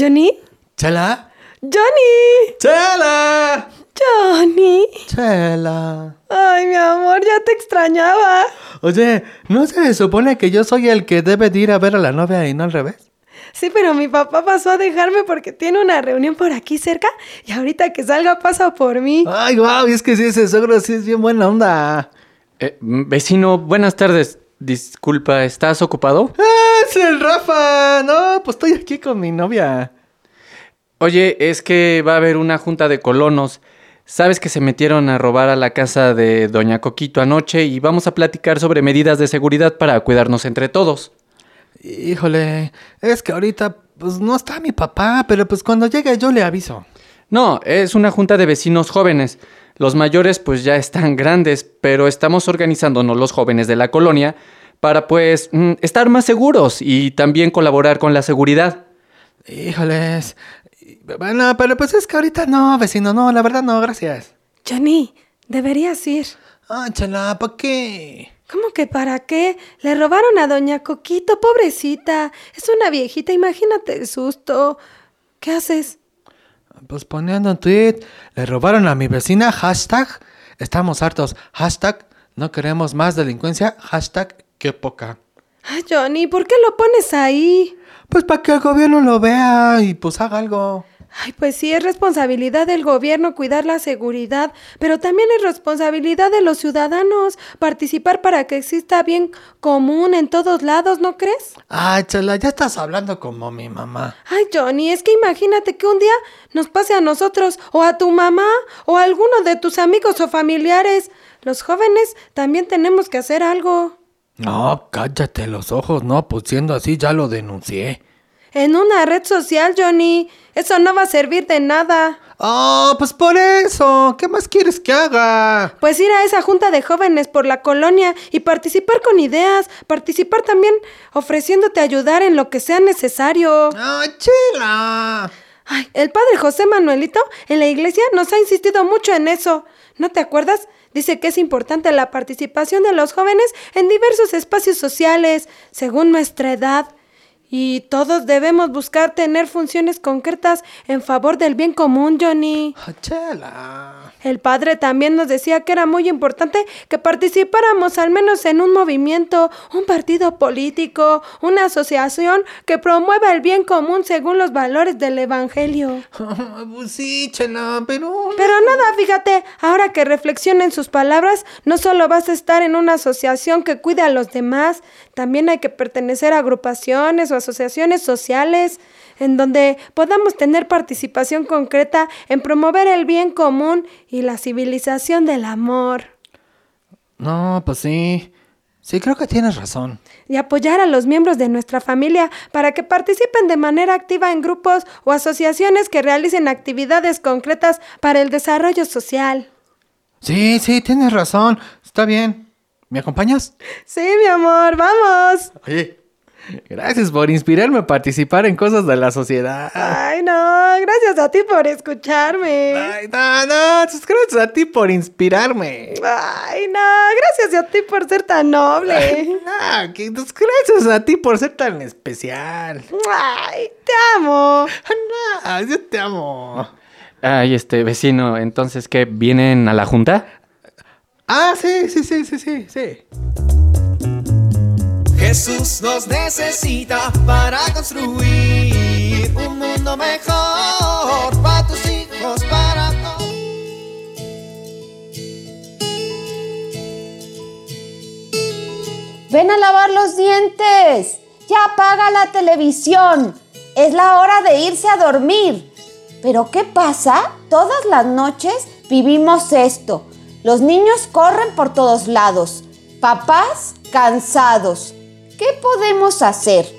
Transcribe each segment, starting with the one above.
¿Johnny? ¿Chela? ¡Johnny! ¡Chela! ¡Johnny! ¡Chela! Ay, mi amor, ya te extrañaba. Oye, ¿no se supone que yo soy el que debe de ir a ver a la novia y no al revés? Sí, pero mi papá pasó a dejarme porque tiene una reunión por aquí cerca y ahorita que salga pasa por mí. Ay, guau, y es que sí, ese sogro sí es bien buena onda. Eh, vecino, buenas tardes. Disculpa, ¿estás ocupado? ¡Ah, es el Rafa! No, pues estoy aquí con mi novia. Oye, es que va a haber una junta de colonos. Sabes que se metieron a robar a la casa de Doña Coquito anoche y vamos a platicar sobre medidas de seguridad para cuidarnos entre todos. Híjole, es que ahorita pues no está mi papá, pero pues cuando llegue yo le aviso. No, es una junta de vecinos jóvenes. Los mayores pues ya están grandes, pero estamos organizándonos los jóvenes de la colonia para pues mm, estar más seguros y también colaborar con la seguridad. Híjoles. Bueno, pero pues es que ahorita no, vecino, no, la verdad no, gracias. Johnny, deberías ir. Ah, chala, ¿para qué? ¿Cómo que para qué? Le robaron a Doña Coquito, pobrecita. Es una viejita, imagínate el susto. ¿Qué haces? Pues poniendo un tweet, le robaron a mi vecina, hashtag, estamos hartos, hashtag, no queremos más delincuencia, hashtag, qué poca. Ay, Johnny, ¿por qué lo pones ahí? Pues para que el gobierno lo vea y pues haga algo. Ay, pues sí, es responsabilidad del gobierno cuidar la seguridad, pero también es responsabilidad de los ciudadanos participar para que exista bien común en todos lados, ¿no crees? Ay, chala, ya estás hablando como mi mamá. Ay, Johnny, es que imagínate que un día nos pase a nosotros, o a tu mamá, o a alguno de tus amigos o familiares. Los jóvenes también tenemos que hacer algo. No, cállate los ojos, no, pues siendo así ya lo denuncié. En una red social, Johnny. Eso no va a servir de nada. Oh, pues por eso. ¿Qué más quieres que haga? Pues ir a esa junta de jóvenes por la colonia y participar con ideas. Participar también ofreciéndote ayudar en lo que sea necesario. ¡Ah, chela! Ay, el padre José Manuelito en la iglesia nos ha insistido mucho en eso. ¿No te acuerdas? Dice que es importante la participación de los jóvenes en diversos espacios sociales, según nuestra edad. Y todos debemos buscar tener funciones concretas en favor del bien común, Johnny. Ah, chela. El padre también nos decía que era muy importante que participáramos al menos en un movimiento, un partido político, una asociación que promueva el bien común según los valores del Evangelio. pues sí, chela, pero... Pero nada, fíjate, ahora que reflexiona en sus palabras, no solo vas a estar en una asociación que cuide a los demás, también hay que pertenecer a agrupaciones o asociaciones sociales en donde podamos tener participación concreta en promover el bien común y la civilización del amor. No, pues sí. Sí, creo que tienes razón. Y apoyar a los miembros de nuestra familia para que participen de manera activa en grupos o asociaciones que realicen actividades concretas para el desarrollo social. Sí, sí, tienes razón. Está bien. ¿Me acompañas? Sí, mi amor, vamos. Oye, gracias por inspirarme a participar en cosas de la sociedad. Ay, no, gracias a ti por escucharme. Ay, no, no, gracias a ti por inspirarme. Ay, no, gracias a ti por ser tan noble. No, que, gracias a ti por ser tan especial. Ay, te amo. No, yo te amo. Ay, este vecino, entonces, ¿qué? ¿Vienen a la junta? Ah, sí, sí, sí, sí, sí, sí. Jesús nos necesita para construir mundo mejor para tus hijos, para. Ven a lavar los dientes. Ya apaga la televisión. Es la hora de irse a dormir. Pero ¿qué pasa? Todas las noches vivimos esto. Los niños corren por todos lados. Papás cansados. ¿Qué podemos hacer?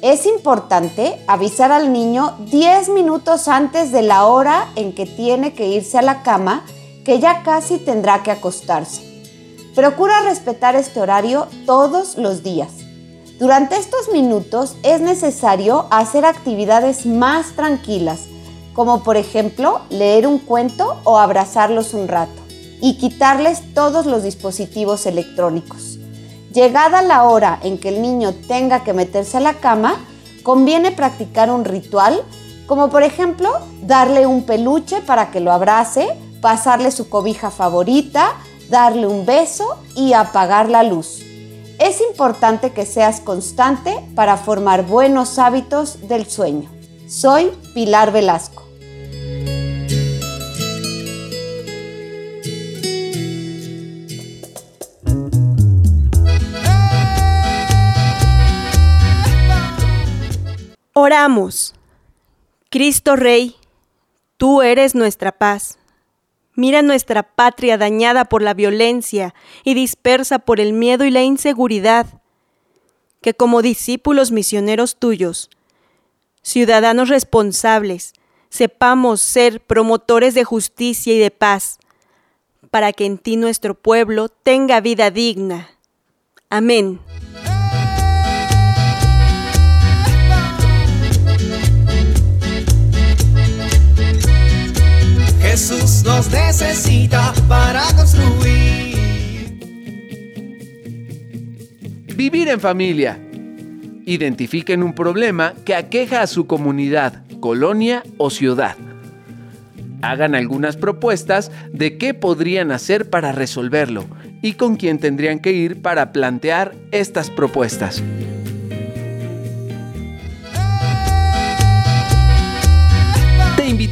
Es importante avisar al niño 10 minutos antes de la hora en que tiene que irse a la cama, que ya casi tendrá que acostarse. Procura respetar este horario todos los días. Durante estos minutos es necesario hacer actividades más tranquilas, como por ejemplo leer un cuento o abrazarlos un rato, y quitarles todos los dispositivos electrónicos. Llegada la hora en que el niño tenga que meterse a la cama, conviene practicar un ritual, como por ejemplo darle un peluche para que lo abrace, pasarle su cobija favorita, darle un beso y apagar la luz. Es importante que seas constante para formar buenos hábitos del sueño. Soy Pilar Velasco. Oramos. Cristo Rey, tú eres nuestra paz. Mira nuestra patria dañada por la violencia y dispersa por el miedo y la inseguridad. Que como discípulos misioneros tuyos, ciudadanos responsables, sepamos ser promotores de justicia y de paz, para que en ti nuestro pueblo tenga vida digna. Amén. Necesita para construir. Vivir en familia. Identifiquen un problema que aqueja a su comunidad, colonia o ciudad. Hagan algunas propuestas de qué podrían hacer para resolverlo y con quién tendrían que ir para plantear estas propuestas.